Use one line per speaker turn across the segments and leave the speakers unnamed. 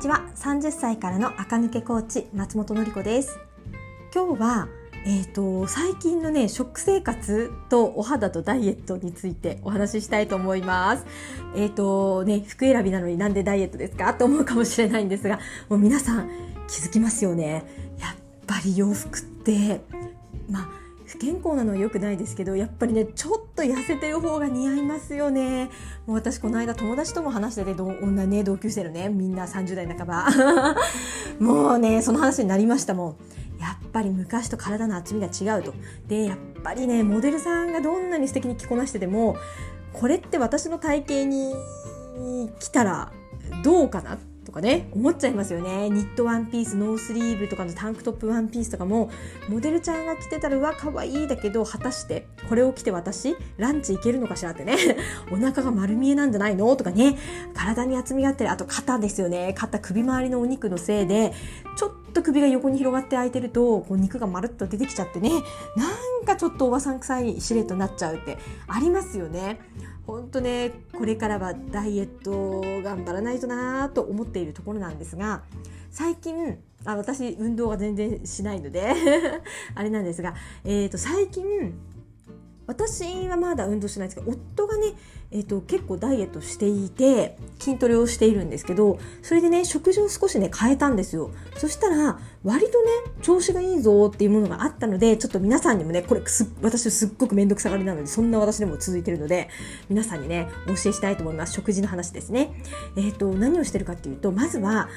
ちは30歳からの垢抜けコーチ松本のり子です今日はえーと、最近のね食生活とお肌とダイエットについてお話ししたいと思います。えっ、ー、とね服選びなのになんでダイエットですか？と思うかもしれないんですがもう皆さん気づきますよね。やっぱり洋服ってまあ不健康なのは良くないですけどやっぱりねちょっと痩せてる方が似合いますよね。もう私この間友達とも話してて女ね同級生のねみんな30代半ば。もうねその話になりましたもん。やっぱり昔と体の厚みが違うと。でやっぱりねモデルさんがどんなに素敵に着こなしててもこれって私の体型に来たらどうかなとかね思っちゃいますよね。ニットワンピースノースリーブとかのタンクトップワンピースとかもモデルちゃんが着てたらうわ可愛いだけど果たしてこれを着て私ランチ行けるのかしらってね。お腹が丸見えなんじゃないのとかね。体に厚みがあったりあと肩ですよね。肩首周りのお肉のせいでちょっっと首が横に広がって開いてるとこう肉がまるっと出てきちゃってねなんかちょっとおばさん臭いシルエットになっちゃうってありますよね。ほんとねこれからはダイエット頑張らないとなと思っているところなんですが最近あ私運動が全然しないので あれなんですが、えー、と最近私はまだ運動してないんですけど夫がね、えーと、結構ダイエットしていて筋トレをしているんですけどそれでね食事を少しね変えたんですよ。そしたら割とね調子がいいぞっていうものがあったのでちょっと皆さんにもねこれ私すっごく面倒くさがりなのでそんな私でも続いてるので皆さんにねお教えしたいと思います。食事の話ですね。えっ、ー、と何をしてるかっていうとまずは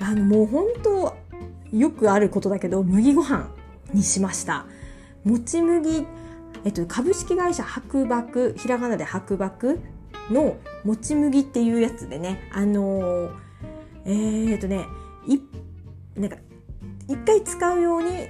あのもう本当よくあることだけど麦ご飯にしました。もち麦えっと、株式会社白麦ひらがなで白麦のもち麦っていうやつでねあのー、えー、っとねいなんか一回使うように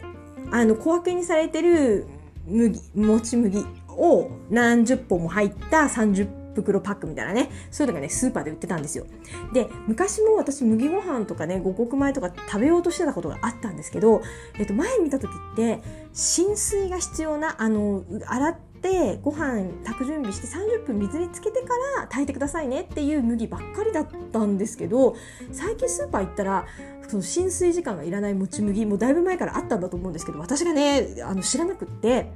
あの小分けにされてる麦もち麦を何十本も入った30本袋パックみたいなね、そういうのがね、スーパーで売ってたんですよ。で、昔も私麦ご飯とかね、五穀米とか食べようとしてたことがあったんですけど、えっと、前見た時って、浸水が必要な、あの、洗って、ご飯炊く準備して30分水につけてから炊いてくださいねっていう麦ばっかりだったんですけど最近スーパー行ったらその浸水時間がいらないもち麦もうだいぶ前からあったんだと思うんですけど私がねあの知らなくって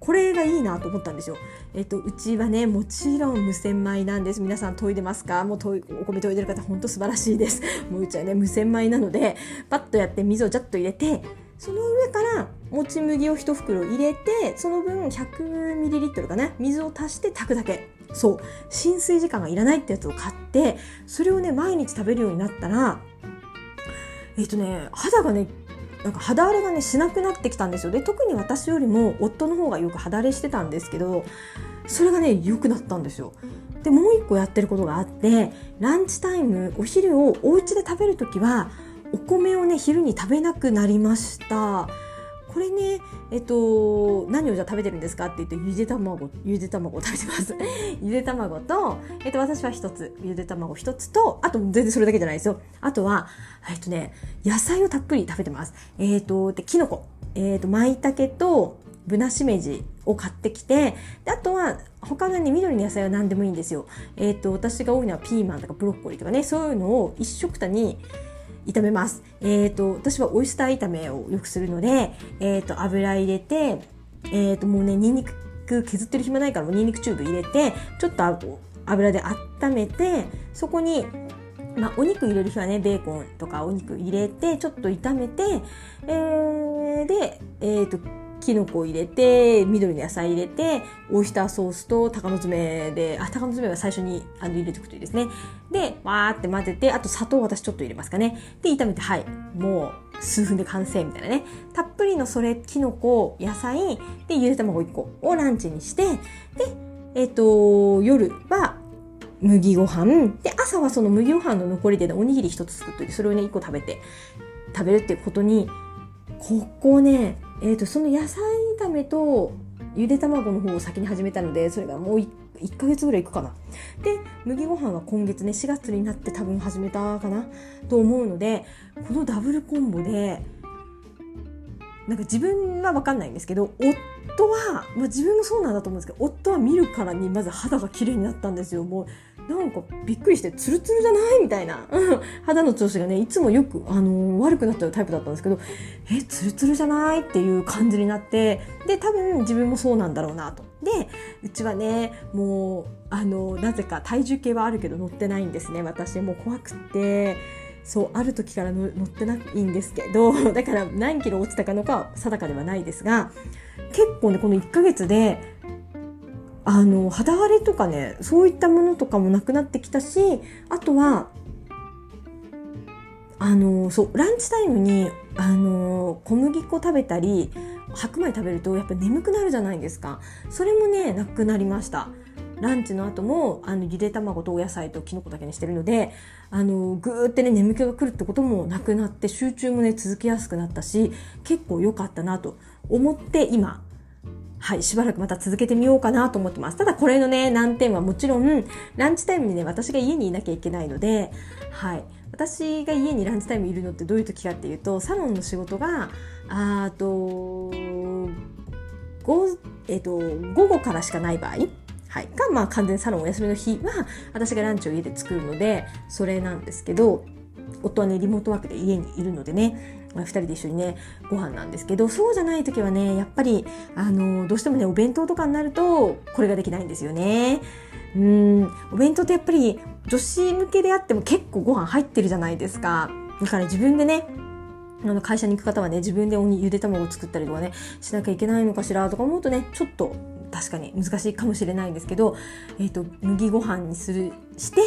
これがいいなと思ったんですよ。えっと、うちはね、もちろん無洗米なんです。皆さん研いでますか？もうお米研いでる方、ほんと素晴らしいです。もううちはね、無洗米なので、パッとやって水をジャッと入れて、その上からもち麦を1袋入れて、その分 100ml かな、水を足して炊くだけ。そう。浸水時間がいらないってやつを買って、それをね、毎日食べるようになったら、えっとね、肌がね、なんか肌荒れがねしなくなってきたんですよ。で特に私よりも夫の方がよく肌荒れしてたんですけどそれがね良くなったんですよ。でもう一個やってることがあってランチタイムお昼をお家で食べる時はお米をね昼に食べなくなりました。これね、えっと、何をじゃあ食べてるんですかって言って、ゆで卵、ゆで卵を食べてます。ゆで卵と、えっと、私は一つ、ゆで卵一つと、あと全然それだけじゃないですよ。あとは、えっとね、野菜をたっぷり食べてます。えっと、で、キノコ。えっと、舞茸と、ぶなしめじを買ってきて、であとは、他のね、緑の野菜は何でもいいんですよ。えっと、私が多いのはピーマンとかブロッコリーとかね、そういうのを一食たに、炒めます。えっ、ー、と、私はオイスター炒めをよくするので、えっ、ー、と、油入れて、えっ、ー、と、もうね、にんにく削ってる暇ないから、もうニンニクチューブ入れて、ちょっと油で温めて、そこに、まあ、お肉入れる日はね、ベーコンとかお肉入れて、ちょっと炒めて、えー、で、えっ、と、きのこ入れて、緑の野菜入れて、オイスターソースと鷹の爪で、あ、鷹の爪は最初にあの入れておくといいですね。で、わーって混ぜて、あと砂糖私ちょっと入れますかね。で、炒めて、はい、もう数分で完成みたいなね。たっぷりのそれ、きのこ、野菜、で、ゆで卵1個をランチにして、で、えっ、ー、と、夜は麦ご飯。で、朝はその麦ご飯の残りで、ね、おにぎり1つ作っといて、それをね、1個食べて、食べるってことに、ここね、えーと、その野菜炒めとゆで卵の方を先に始めたのでそれがもう 1, 1ヶ月ぐらいいくかな。で麦ご飯は今月ね4月になって多分始めたかなと思うのでこのダブルコンボでなんか自分は分かんないんですけど夫は、まあ、自分もそうなんだと思うんですけど夫は見るからにまず肌が綺麗になったんですよ。もうなんかびっくりしてツルツルじゃない？みたいな、肌の調子がねいつもよく、あのー、悪くなっちゃうタイプだったんですけどえツルツルじゃない？っていう感じになってで多分自分もそうなんだろうなと。でうちはねもうあのなぜか体重計はあるけど乗ってないんですね。私もう怖くてそうある時から乗ってないんですけど だから何キロ落ちたかのか定かではないですが結構ねこの1ヶ月であの肌荒れとかねそういったものとかもなくなってきたしあとはあのそうランチタイムにあの小麦粉食べたり白米食べるとやっぱ眠くなるじゃないですか。それもねなくなりました。ランチの後もあのゆで卵とお野菜ときのこだけにしてるのであのぐーってね眠気が来るってこともなくなって集中もね続きやすくなったし結構良かったなと思って今はい、しばらくまた続けてみようかなと思ってます。ただこれのね、難点はもちろん、ランチタイムにね、私が家にいなきゃいけないので、はい。私が家にランチタイムいるのってどういう時かっていうと、サロンの仕事が、あと、午、えっと、午後からしかない場合、はい、が、まあ、完全にサロンお休みの日は私がランチを家で作るのでそれなんですけど夫はねリモートワークで家にいるのでね、2人で一緒にねご飯なんですけどそうじゃない時はねやっぱりあのどうしてもねお弁当とかになるとこれができないんですよね。うんお弁当ってやっぱり女子向けであっても結構ご飯入ってるじゃないですか。だから自分でねあの会社に行く方はね自分でおにゆで卵を作ったりとかねしなきゃいけないのかしらとか思うとねちょっと確かに難しいかもしれないんですけど、えーと、麦ご飯にするして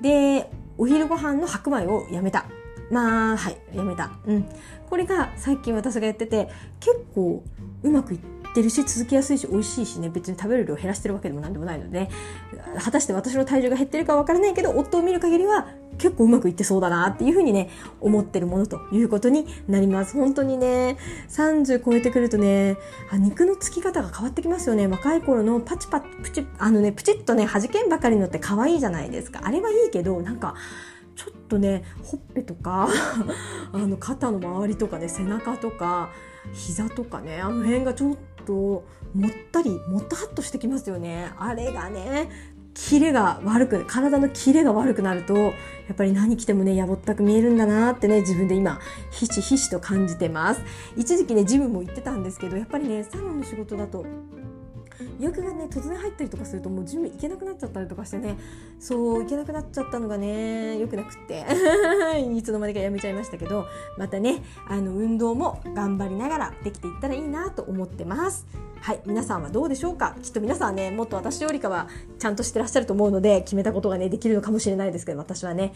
でお昼ご飯の白米をやめたまあはいやめた、うん、これが最近私がやってて結構うまくいってるし続きやすいし美味しいしね。別に食べる量減らしてるわけでも何でもないので、果たして私の体重が減ってるかわからないけど夫を見る限りは結構うまくいってそうだなっていうふうにね思ってるものということになります。本当にね30超えてくるとねあ肉のつき方が変わってきますよね。若い頃のパチパチプチあのねプチッとね弾けんばかりのって可愛いじゃないですか。あれはいいけどなんかちょっとねほっぺとか あの肩の周りとかね背中とか膝とかねあの辺がちょっともったりもたっとしてきますよね。あれがねキレが悪く体のキレが悪くなるとやっぱり何着てもねやぼったく見えるんだなってね自分で今ひしひしと感じてます。一時期ねジムも行ってたんですけどやっぱりねサロンの仕事だと予約がね突然入ったりとかするともうジム行けなくなっちゃったりとかしてね。そう行けなくなっちゃったのがね良くなくって。いつの間にかやめちゃいましたけど。またねあの運動も頑張りながらできていったらいいなと思ってます。はい皆さんはどうでしょうか？きっと皆さんねもっと私よりかはちゃんとしてらっしゃると思うので決めたことがねできるのかもしれないですけど私はね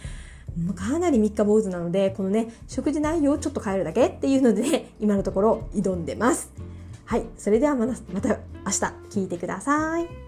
かなり三日坊主なのでこのね食事内容をちょっと変えるだけっていうので、ね、今のところ挑んでます。はいそれではまた明日聞いてください。